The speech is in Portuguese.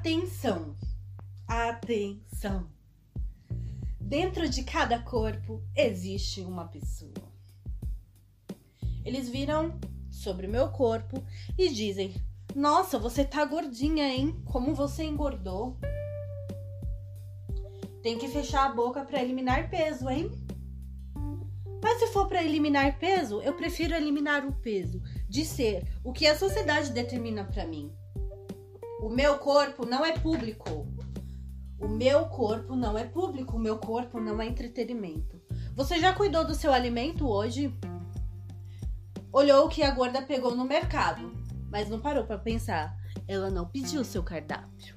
Atenção! Atenção! Dentro de cada corpo existe uma pessoa. Eles viram sobre meu corpo e dizem: Nossa, você tá gordinha, hein? Como você engordou? Tem que fechar a boca para eliminar peso, hein? Mas se for para eliminar peso, eu prefiro eliminar o peso de ser o que a sociedade determina para mim. O meu corpo não é público. O meu corpo não é público, o meu corpo não é entretenimento. Você já cuidou do seu alimento hoje? Olhou o que a gorda pegou no mercado, mas não parou para pensar. Ela não pediu seu cardápio.